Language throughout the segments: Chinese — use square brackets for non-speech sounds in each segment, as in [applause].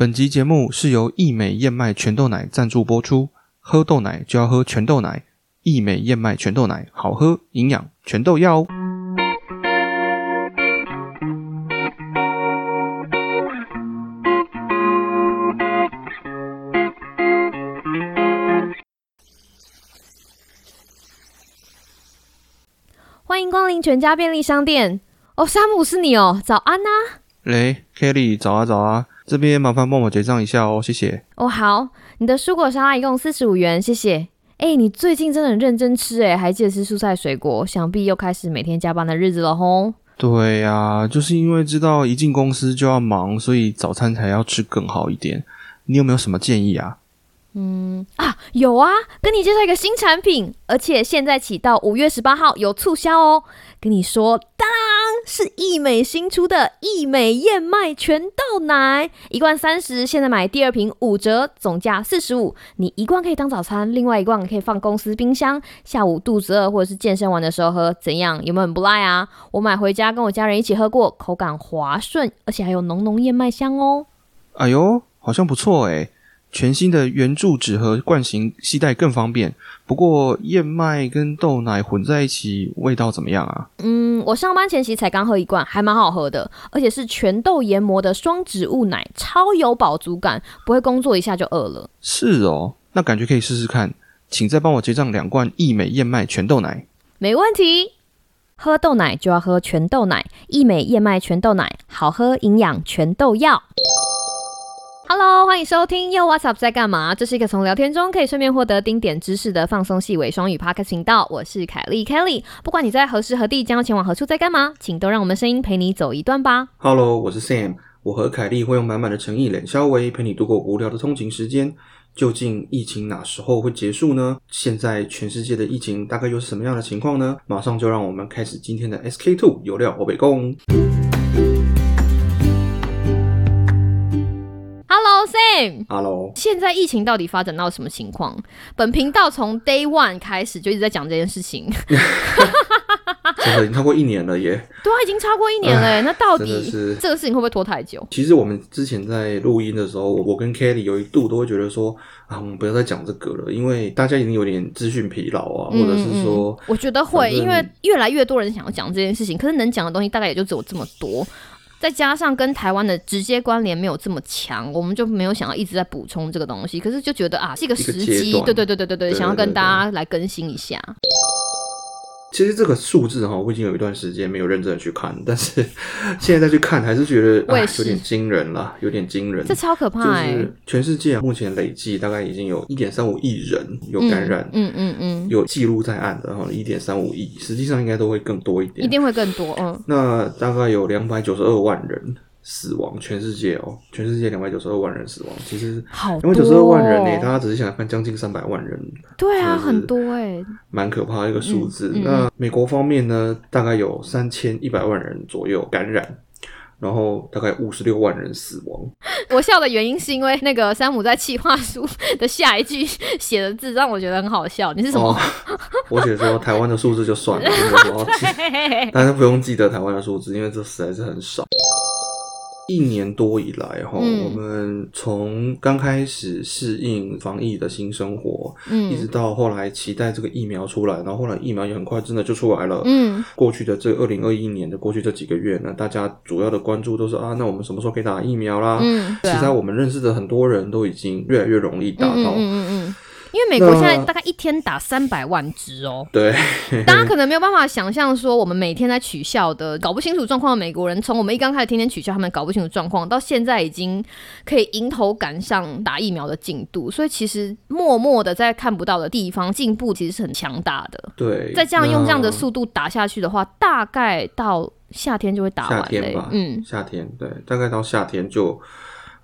本集节目是由益美燕麦全豆奶赞助播出。喝豆奶就要喝全豆奶，益美燕麦全豆奶好喝、营养，全豆要哦。欢迎光临全家便利商店。哦，山姆是你哦，早安呐、嘞，Kelly，早啊早啊，这边麻烦帮我结账一下哦，谢谢。哦，好，你的蔬果沙拉一共四十五元，谢谢。哎，你最近真的很认真吃哎，还记得吃蔬菜水果，想必又开始每天加班的日子了吼。对呀、就是因为知道一进公司就要忙，所以早餐才要吃更好一点。你有没有什么建议啊？嗯啊，有啊，跟你介绍一个新产品，而且现在起到五月十八号有促销哦。跟你说，当是益美新出的益美燕麦全豆奶，一罐三十，现在买第二瓶五折，总价四十五。你一罐可以当早餐，另外一罐可以放公司冰箱，下午肚子饿或者是健身完的时候喝，怎样？有没有很不赖啊？我买回家跟我家人一起喝过，口感滑顺，而且还有浓浓燕麦香哦。哎呦，好像不错哎。全新的圆柱纸盒罐型，携带更方便。不过燕麦跟豆奶混在一起，味道怎么样啊？嗯，我上班前夕才刚喝一罐，还蛮好喝的，而且是全豆研磨的双植物奶，超有饱足感，不会工作一下就饿了。是哦，那感觉可以试试看。请再帮我结账两罐益美燕麦全豆奶。没问题，喝豆奶就要喝全豆奶，益美燕麦全豆奶，好喝营养全豆要。欢迎收听又 What's Up 在干嘛？这是一个从聊天中可以顺便获得丁点知识的放松细微双语 Podcast 频道。我是凯莉 Kelly，不管你在何时何地将要前往何处在干嘛，请都让我们声音陪你走一段吧。Hello，我是 Sam，我和凯莉会用满满的诚意、冷笑微陪你度过无聊的通勤时间。究竟疫情哪时候会结束呢？现在全世界的疫情大概又是什么样的情况呢？马上就让我们开始今天的 SK Two 有料北共。Hello Sam。Hello，现在疫情到底发展到什么情况？本频道从 Day One 开始就一直在讲这件事情，[laughs] 真的已经超过一年了耶！对啊，已经超过一年了耶。那到底是这个事情会不会拖太久？其实我们之前在录音的时候，我跟 Kelly 有一度都会觉得说啊，我们不要再讲这个了，因为大家已经有点资讯疲劳啊，或者是说，我觉得会，因为越来越多人想要讲这件事情，可是能讲的东西大概也就只有这么多。再加上跟台湾的直接关联没有这么强，我们就没有想要一直在补充这个东西。可是就觉得啊，这个时机，对对对对对对，想要跟大家来更新一下。其实这个数字哈，我已经有一段时间没有认真的去看，但是现在再去看，还是觉得有点惊人了，有点惊人。这超可就怕就、是全世界目前累计大概已经有一点三五亿人有感染，嗯嗯嗯，有记录在案的哈，一点三五亿，实际上应该都会更多一点。一定会更多。嗯，那大概有两百九十二万人死亡，全世界哦，全世界两百九十二万人死亡，其实两百九十二万人呢、哦大家仔细想想看，将近三百万人，对啊，很多哎、蛮可怕的一个数字。嗯嗯那美国方面呢，大概有三千一百万人左右感染。然后大概五十六万人死亡，[laughs] 我笑的原因是因为那个山姆在企划书的下一句写的字让我觉得很好笑。你是什么？哦，我写说台湾的数字就算了，因 [laughs] 为我要记，大家不用记得台湾的数字，因为这实在是很少。一年多以来，哈、嗯。我们从刚开始适应防疫的新生活，一直嗯到后来期待这个疫苗出来，然后后来疫苗也很快真的就出来了。嗯，过去的这二零二一年的过去这几个月呢，大家主要的关注都是啊，那我们什么时候可以打疫苗啦？嗯，啊。其实我们认识的很多人都已经越来越容易打到，嗯嗯嗯嗯，因为美国那现在大概一天打三百万只哦。对，大家可能没有办法想象，说我们每天在取笑的、搞不清楚状况的美国人，从我们一刚开始天天取笑他们搞不清楚状况，到现在已经可以迎头赶上打疫苗的进度，所以其实默默的在看不到的地方进步，其实是很强大的。对，再这样用这样的速度打下去的话，大概到夏天就会打夏完吧，嗯，夏天对，大概到夏天就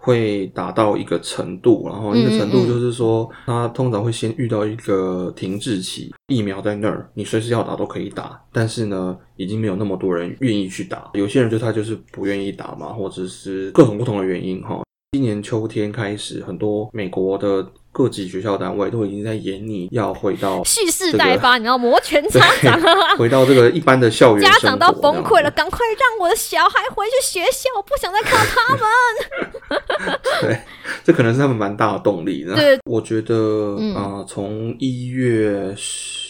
会达到一个程度，然后一个程度就是说，它通常会先遇到一个停滞期，疫苗在那儿，你随时要打都可以打，但是呢，已经没有那么多人愿意去打，有些人就他就是不愿意打嘛，或者是各种不同的原因哈。今年秋天开始，很多美国的各级学校单位都已经在演你要回到蓄势待发，你知道摩拳擦掌，[laughs] 回到这个一般的校园，家长都崩溃了，赶快让我的小孩回去学校，我不想再看到他们。[laughs] 对，这可能是他们蛮大的动力。对，我觉得啊，从一月十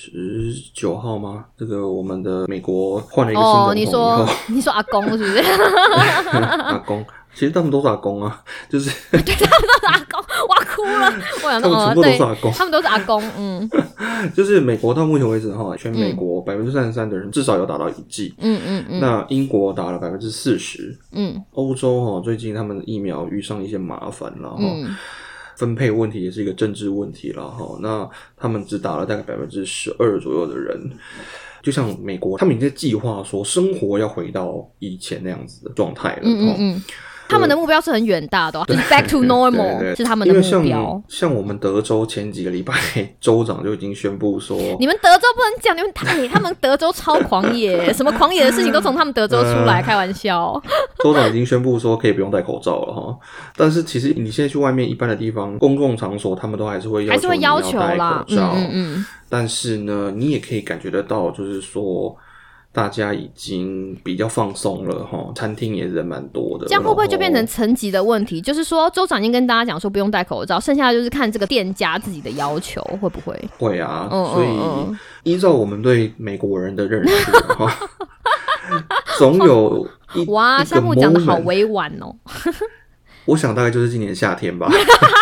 九号吗？这个我们的美国换了一个新总统以后，[laughs] 你说阿公是不是？[laughs] 阿公。其实他们都是阿公啊，就是对，他们都是阿公，我哭了。我想说，全部都是阿公，他们都是阿公。嗯，[laughs] 就是美国到目前为止哈，全美国百分之三十三的人至少有打到一剂。嗯嗯嗯。那英国打了百分之四十。嗯。欧洲哈，最近他们的疫苗遇上一些麻烦了哈，分配问题也是一个政治问题了哈。那他们只打了大概百分之十二左右的人，就像美国，他们已经计划说生活要回到以前那样子的状态了。嗯嗯嗯。他们的目标是很远大的，就是 back to normal 是他们的目标。像我们德州前几个礼拜，[laughs] 州长就已经宣布说，你们德州不能讲，你们太他们德州超狂野，[laughs] 什么狂野的事情都从他们德州出来，开玩笑。[laughs] 州长已经宣布说可以不用戴口罩了哈，但是其实你现在去外面一般的地方，公共场所，他们都还是会还是会要求啦，嗯嗯嗯。但是呢，你也可以感觉得到，就是说。大家已经比较放松了哈，餐厅也人蛮多的。这样会不会就变成层级的问题？就是说，州长已经跟大家讲说不用戴口罩，剩下的就是看这个店家自己的要求会不会？会啊，所以依照我们对美国人的认识哈，[laughs] 总有哇，项目讲的好委婉哦。我想大概就是今年夏天吧，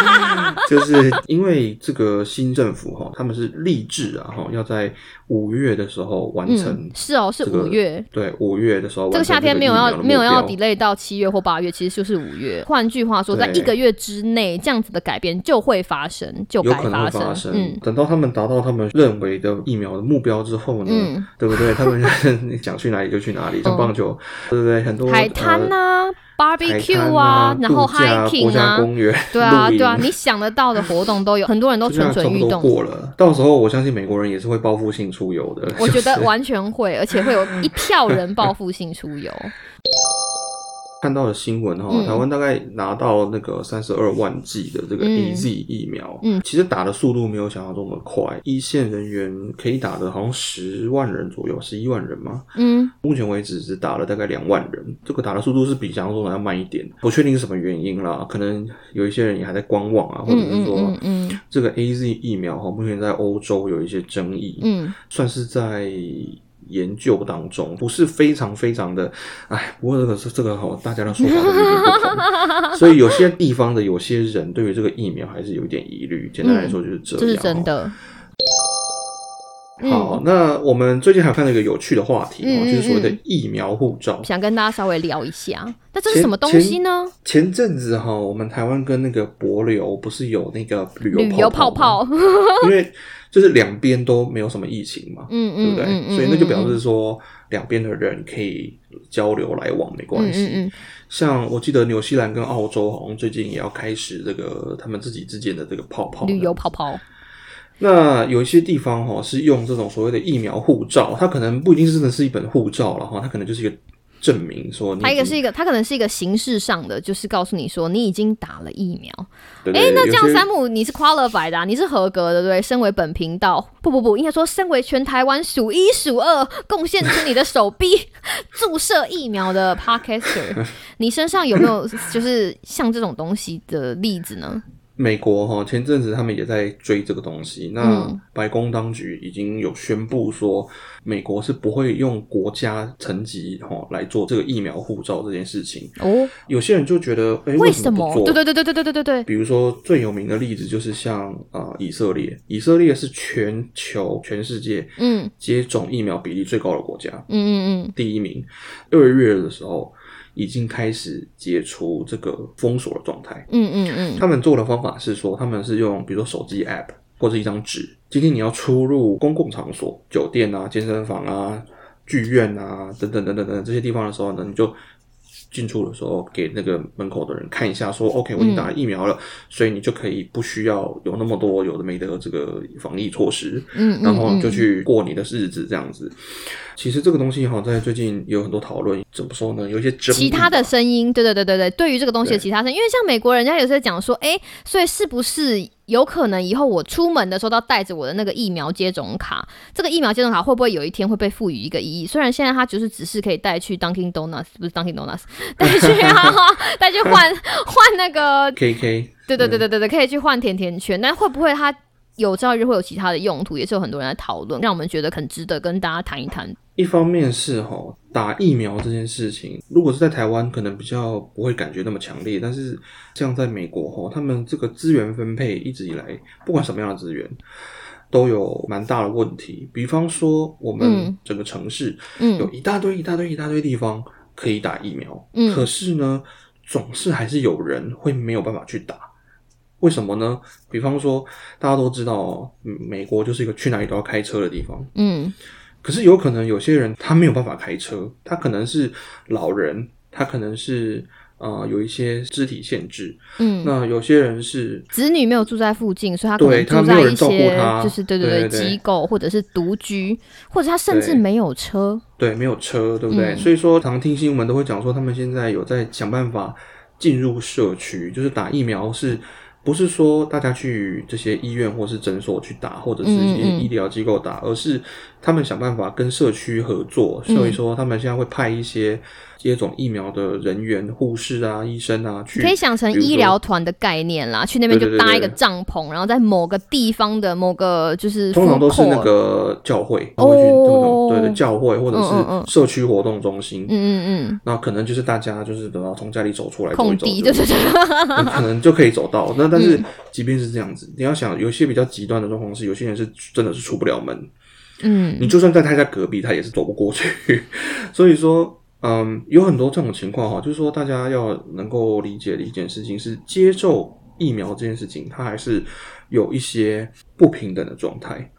[laughs] 就是因为这个新政府哈，他们是立志啊哈，要在五月的时候完成。是哦，是五月。对，五月的时候。这个夏天没有要没有要 delay 到七月或八月，其实就是五月。换句话说，在一个月之内，这样子的改变就会发生，就有可能发生。嗯，等到他们达到他们认为的疫苗的目标之后呢，对不对？他们 [laughs] 想去哪里就去哪里，像棒球，对不对？很多海滩呐。Barbecue 啊，然后 hiking 啊，对啊，对啊，你想得到的活动都有，[laughs] 很多人都蠢蠢欲动。过了，到时候我相信美国人也是会报复性出游的。我觉得完全会，而且会有 [laughs] 一票人报复性出游。看到的新闻哈，台湾大概拿到那个三十二万剂的这个 A Z 疫苗，嗯，其实打的速度没有想象中的快，一线人员可以打的好像十万人左右，十一万人吗？嗯，目前为止只打了大概两万人，这个打的速度是比想象中的要慢一点，不确定是什么原因啦，可能有一些人也还在观望啊，或者是说，嗯，这个 A Z 疫苗哈，目前在欧洲有一些争议，嗯，算是在。研究当中不是非常非常的，哎，不过这个是这个哈，大家的说法有点不同，[laughs] 所以有些地方的有些人对于这个疫苗还是有一点疑虑。简单来说就是这样，这是真的。好，那我们最近还看到一个有趣的话题哦，就是所谓的疫苗护照，想跟大家稍微聊一下。那这是什么东西呢？前阵子哈，我们台湾跟那个博流不是有那个旅游泡泡，[laughs] 因为。就是两边都没有什么疫情嘛，嗯嗯，对不对？所以那就表示说两边的人可以交流来往没关系。像我记得纽西兰跟澳洲好像最近也要开始这个他们自己之间的这个泡泡旅游泡泡。那有一些地方哈是用这种所谓的疫苗护照，它可能不一定是真的是一本护照了哈，它可能就是一个。证明说，它一个是一个，它可能是一个形式上的，就是告诉你说你已经打了疫苗。哎，那这样山姆你是 qualified 的，你是合格的，对？身为本频道，不不不，应该说身为全台湾数一数二贡献出你的手臂注射疫苗的 podcaster，[laughs] 你身上有没有就是像这种东西的例子呢？美国哈前阵子他们也在追这个东西，那白宫当局已经有宣布说，美国是不会用国家层级哈来做这个疫苗护照这件事情。哦，有些人就觉得，哎，为什么？对对对对对对对对对。比如说最有名的例子就是像啊以色列，以色列是全球全世界嗯接种疫苗比例最高的国家，嗯嗯嗯，第一名。二月的时候。已经开始解除这个封锁的状态。嗯嗯嗯，他们做的方法是说，他们是用比如说手机 App 或者一张纸。今天你要出入公共场所、酒店啊、健身房啊、剧院啊等等等等等这些地方的时候呢，你就。进出的时候，给那个门口的人看一下，说 OK，我已经打了疫苗了，所以你就可以不需要有那么多有的没的这个防疫措施，嗯，然后就去过你的日子这样子。其实这个东西哈，在最近有很多讨论，怎么说呢？有一些争其他的声音，对对对对对，对于这个东西的其他声音，因为像美国人家有时候讲说，哎，所以是不是有可能以后我出门的时候都要带着我的那个疫苗接种卡？这个疫苗接种卡会不会有一天会被赋予一个意义？虽然现在它就是只是可以带去 Dunkin' Donuts，不是 Dunkin' Donuts，[laughs] 带去啊，带去换换那个 KK 对对对对对对，可以去换甜甜圈，但会不会它有朝一日会有其他的用途，也是有很多人在讨论，让我们觉得很值得跟大家谈一谈。一方面是哈打疫苗这件事情，如果是在台湾，可能比较不会感觉那么强烈，但是像在美国吼，他们这个资源分配一直以来，不管什么样的资源。都有蛮大的问题，比方说我们嗯整个城市嗯有一大堆、一大堆、一大堆地方可以打疫苗，嗯可是呢，总是还是有人会没有办法去打。为什么呢？比方说，大家都知道美国就是一个去哪里都要开车的地方，嗯可是有可能有些人他没有办法开车，他可能是老人，他可能是呃有一些肢体限制，嗯，那有些人是子女没有住在附近，所以他可对能住在一些他就是对对对机构或者是独居，或者他甚至没有车。对没有车，对不对？嗯所以说常听新闻都会讲说，他们现在有在想办法进入社区，就是打疫苗是。不是说大家去这些医院或是诊所去打，或者是一些医疗机构打，而是他们想办法跟社区合作。嗯。所以说，他们现在会派一些接种疫苗的人员、护士啊、医生啊去，可以想成医疗团的概念啦，去那边就搭一个对帐篷，然后在某个地方的某个就是通常都是那个教会，对对教会或者是社区活动中心。嗯嗯嗯，那可能就是大家就是等到从家里走出来走空一走，地，对对对，那可能就可以走到。[laughs] 那但是嗯。即便是这样子，你要想，有些比较极端的状况是，有些人是真的是出不了门，嗯你就算在他家隔壁，他也是走不过去。[laughs] 所以说，嗯，有很多这种情况哈，就是说大家要能够理解的一件事情是，接种疫苗这件事情，它还是有一些不平等的状态。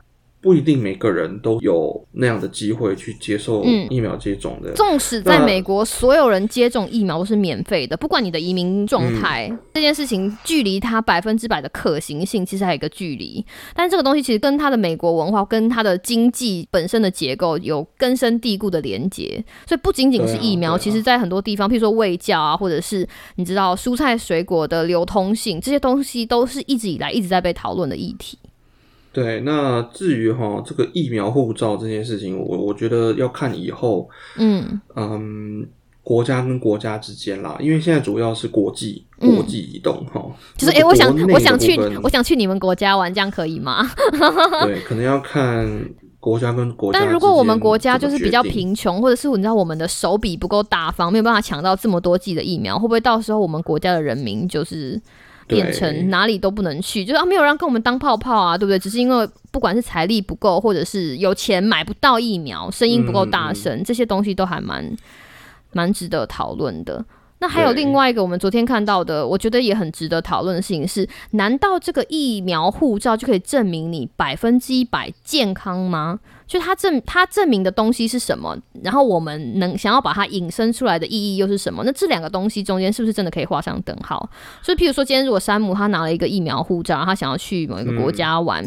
不一定每个人都有那样的机会去接受嗯。疫苗接种的，纵使在美国，所有人接种疫苗都是免费的，不管你的移民状态，嗯。这件事情距离它百分之百的可行性其实还有一个距离。但是这个东西其实跟它的美国文化、跟它的经济本身的结构有根深蒂固的连接，所以不仅仅是疫苗，其实在很多地方，譬如说卫教啊，或者是你知道蔬菜水果的流通性，这些东西都是一直以来一直在被讨论的议题。对，那至于哈这个疫苗护照这件事情，我我觉得要看以后，嗯嗯，国家跟国家之间啦，因为现在主要是国际嗯国际移动哈，就是诶，那个我想我想去我想去你们国家玩，这样可以吗？[laughs] 对，可能要看国家跟国家。但如果我们国家就是比较贫穷，或者是你知道我们的手笔不够大方，没有办法抢到这么多剂的疫苗，会不会到时候我们国家的人民就是变成哪里都不能去，就是啊没有人跟我们当泡泡啊，对不对？只是因为不管是财力不够，或者是有钱买不到疫苗，声音不够大嗯声，这些东西都还蛮蛮值得讨论的。那还有另外一个我们昨天看到的，我觉得也很值得讨论的事情是：难道这个疫苗护照就可以证明你百分之一百健康吗？就它证它证明的东西是什么？然后我们能想要把它引申出来的意义又是什么？那这两个东西中间是不是真的可以画上等号？所以，譬如说，今天如果山姆他拿了一个疫苗护照，他想要去某一个国家玩。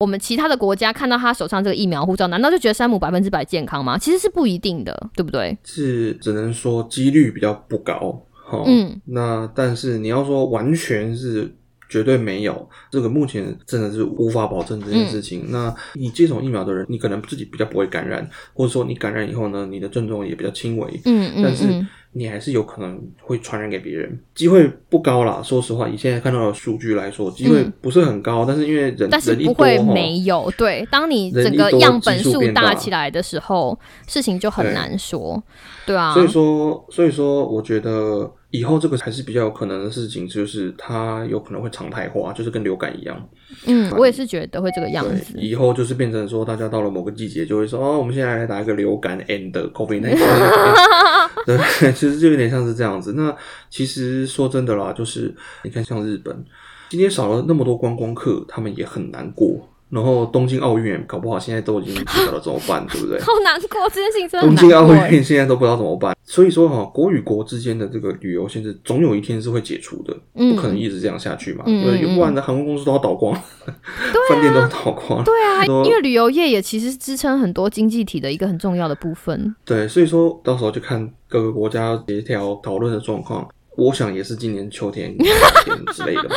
我们其他的国家看到他手上这个疫苗护照，难道就觉得山姆百分之百健康吗？其实是不一定的，对不对？是只能说几率比较不高哈。嗯，那但是你要说完全是。绝对没有，这个目前真的是无法保证这件事情。那你接种疫苗的人，你可能自己比较不会感染，或者说你感染以后呢，你的症状也比较轻微。嗯嗯但是嗯，你还是有可能会传染给别人，机会不高啦。说实话，以现在看到的数据来说，机会嗯不是很高。但是因为人但是不会齁没有。对，当你整个样本基数大大起来的时候，事情就很对难说，对啊。所以说，所以说，我觉得以后这个还是比较有可能的事情，就是它有可能会常态化，就是跟流感一样。嗯，我也是觉得会这个样，子。以后就是变成说，大家到了某个季节就会说，哦，我们现在来打一个流感 and COVID 19。[laughs] 对，其 [laughs] 实就有点像是这样子。那其实说真的啦，就是你看，像日本今天少了那么多观光客，他们也很难过。然后东京奥运搞不好现在都已经不晓得怎么办，[laughs] 对不对？好难过，这件事情真的东京奥。运现在都不知道怎么办，所以说哈，国与国之间的这个旅游限制，总有一天是会解除的，嗯不可能一直这样下去嘛，嗯不然的航空公司都要倒光，[laughs] 饭店都要倒光，对啊，因为旅游业也其实是支撑很多经济体的一个很重要的部分。对，所以说到时候就看各个国家协调讨论的状况，我想也是今年秋天、夏 [laughs] 天之类的吧，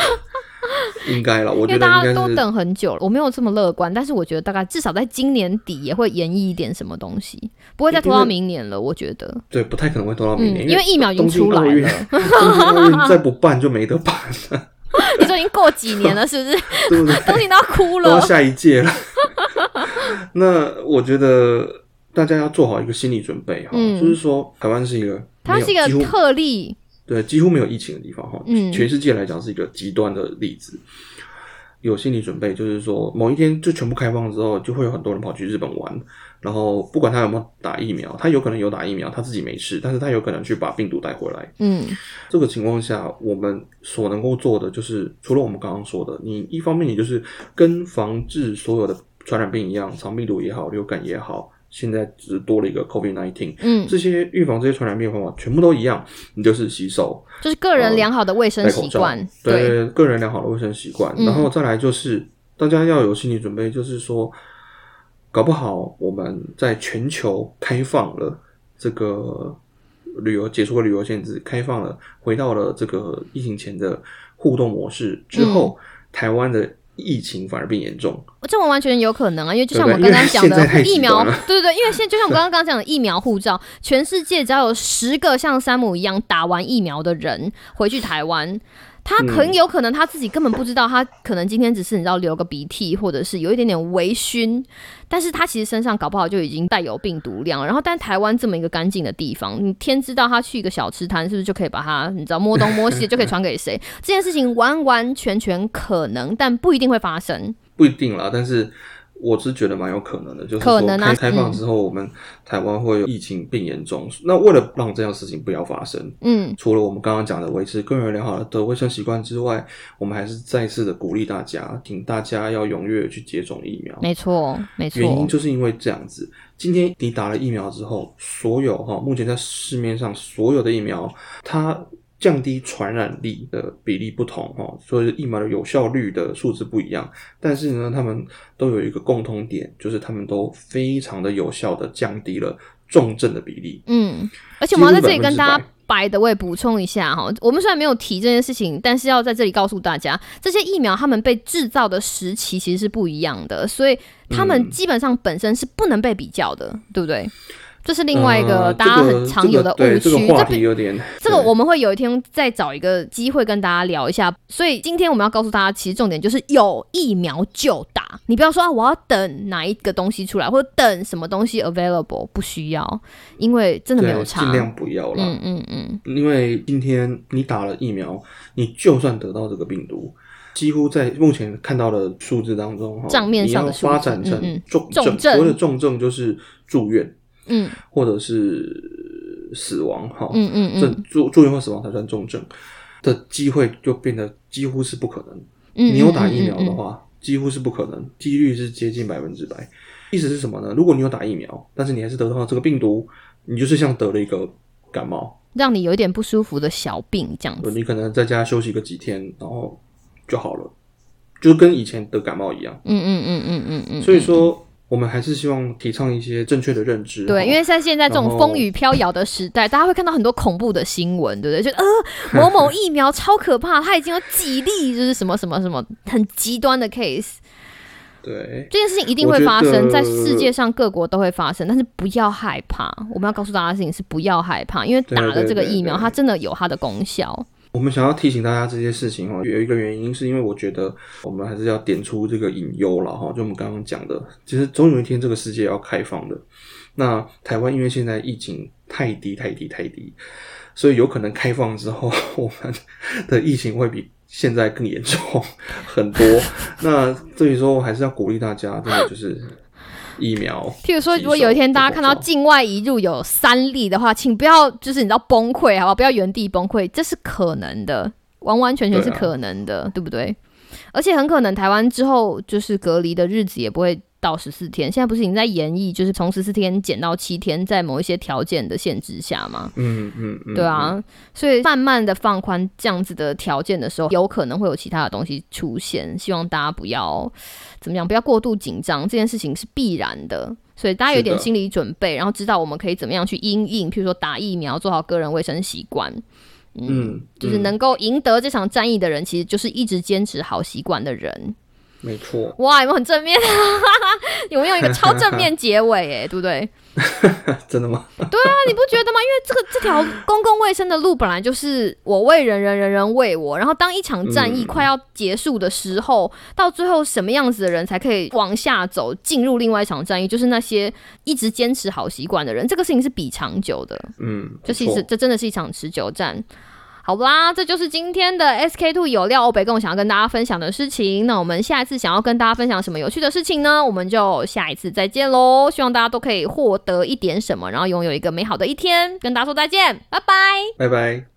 应该了。我觉得大家都等很久了，我没有这么乐观，但是我觉得大概至少在今年底也会演绎一点什么东西，不会再拖到明年了。我觉得，对，不太可能会拖到明年，嗯，因为疫苗已经出来，了，东京再不办就没得办了，[laughs] 你说已经过几年了，是不是？[laughs] 对不对？东西都要哭了。下一届了。那我觉得大家要做好一个心理准备哈，嗯就是说台湾是一个它是一个特例，对几乎没有疫情的地方哈，嗯全世界来讲是一个极端的例子。有心理准备，就是说某一天就全部开放之后，就会有很多人跑去日本玩，然后不管他有没有打疫苗，他有可能有打疫苗，他自己没事，但是他有可能去把病毒带回来。嗯这个情况下，我们所能够做的就是，除了我们刚刚说的，你一方面你就是跟防治所有的传染病一样，肠病毒也好，流感也好，现在只是多了一个 COVID nineteen，嗯，这些预防这些传染病的方法全部都一样，你就是洗手、就是个人良好的卫生习惯，，对个人良好的卫生习惯，嗯。然后再来就是大家要有心理准备，就是说，搞不好我们在全球开放了这个旅游，解除了旅游限制，开放了，回到了这个疫情前的互动模式之后，嗯。台湾的疫情反而变严重。这完完全全有可能啊，因为就像我刚刚讲的疫苗，[laughs] 对对对，因为现在就像我刚刚刚讲的疫苗护照，全世界只要有十个像山姆一样打完疫苗的人回去台湾。他嗯很有可能他自己根本不知道，他可能今天只是你知道流个鼻涕，或者是有一点点微醺，但是他其实身上搞不好就已经带有病毒量了。然后，但台湾这么一个干净的地方，你天知道他去一个小吃摊，是不是就可以把他你知道摸东摸西就可以传给谁？这件事情完完全全可能，但不一定会发生。不一定啦，但是我是觉得蛮有可能的，就是说开开放嗯之后，我们台湾会有疫情变严重。那为了让这样事情不要发生，嗯除了我们刚刚讲的维持个人良好的卫生习惯之外，我们还是再次的鼓励大家，请大家要踊跃去接种疫苗。没错，没错。原因就是因为这样子。今天你打了疫苗之后，所有哈目前在市面上所有的疫苗，它降低传染力的比例不同哈，所以疫苗的有效率的数字不一样。但是呢，他们都有一个共通点，就是他们都非常的有效的降低了重症的比例。嗯，而且我们要在这里跟大家100%摆的，我也补充一下哈。我们虽然没有提这件事情，但是要在这里告诉大家，这些疫苗他们被制造的时期其实是不一样的，所以他们嗯基本上本身是不能被比较的，对不对？这是另外一个呃大家很常有的误区。这个话这题有点这个我们会有一天再找一个机会跟大家聊一下。所以今天我们要告诉大家，其实重点就是有疫苗就打，你不要说啊，我要等哪一个东西出来，或者等什么东西 available，不需要，因为真的没有差。尽量不要啦。嗯嗯嗯，因为今天你打了疫苗，你就算得到这个病毒，几乎在目前看到的数字当中，哈账面上的发展成重症，重症所谓的重症就是住院嗯或者是死亡，哈，嗯嗯这嗯住住院或死亡才算重症的机会就变得几乎是不可能。嗯，你有打疫苗的话，几乎是不可能，几率是接近百分之百。意思是什么呢？如果你有打疫苗，但是你还是得到了这个病毒，你就是像得了一个感冒，让你有一点不舒服的小病这样子。你可能在家休息个几天，然后就好了，就跟以前得感冒一样。嗯嗯嗯嗯嗯嗯。所以说，我们还是希望提倡一些正确的认知。对，因为在现在这种风雨飘摇的时代，大家会看到很多恐怖的新闻，对不对？就呃，某某疫苗超可怕，它已经有几例就是什么什么什么很极端的 case，对这件事情一定会发生在世界上各国都会发生，但是不要害怕。我们要告诉大家的事情是不要害怕，因为打了这个疫苗，对它真的有它的功效。我们想要提醒大家这些事情哈，有一个原因是因为我觉得我们还是要点出这个隐忧了哈，就我们刚刚讲的，其实总有一天这个世界要开放的。那台湾因为现在疫情太低太低太低，所以有可能开放之后，[laughs] 我们的疫情会比现在更严重很多。那所以说，我还是要鼓励大家，真的就是疫苗。譬如说，如果有一天大家看到境外移入有三例的话，请不要就是你知道崩溃，好不好？不要原地崩溃，这是可能的，完完全全是可能的，对不对？而且很可能台湾之后就是隔离的日子也不会到十四天，现在不是已经在研议，就是从十四天减到七天，在某一些条件的限制下吗？嗯嗯嗯，对啊，所以慢慢的放宽这样子的条件的时候，有可能会有其他的东西出现。希望大家不要怎么样，不要过度紧张，这件事情是必然的。所以大家有点心理准备，然后知道我们可以怎么样去因应，譬如说打疫苗，做好个人卫生习惯。嗯，就是嗯能够赢得这场战役的人，其实就是一直坚持好习惯的人。没错，哇，有没有很正面？有没有一个超正面结尾？哎，[laughs] 对不对？[laughs] 真的吗？对啊你不觉得吗？因为这个这条公共卫生的路本来就是我为人人，人人为我。然后当一场战役嗯快要结束的时候，到最后什么样子的人才可以往下走，进入另外一场战役？就是那些一直坚持好习惯的人。这个事情是比长久的。嗯，这其实这真的是一场持久战。好啦，这就是今天的 SK Two 有料欧北共想要跟大家分享的事情。那我们下一次想要跟大家分享什么有趣的事情呢？我们就下一次再见喽！希望大家都可以获得一点什么，然后拥有一个美好的一天。跟大家说再见，拜拜。拜拜。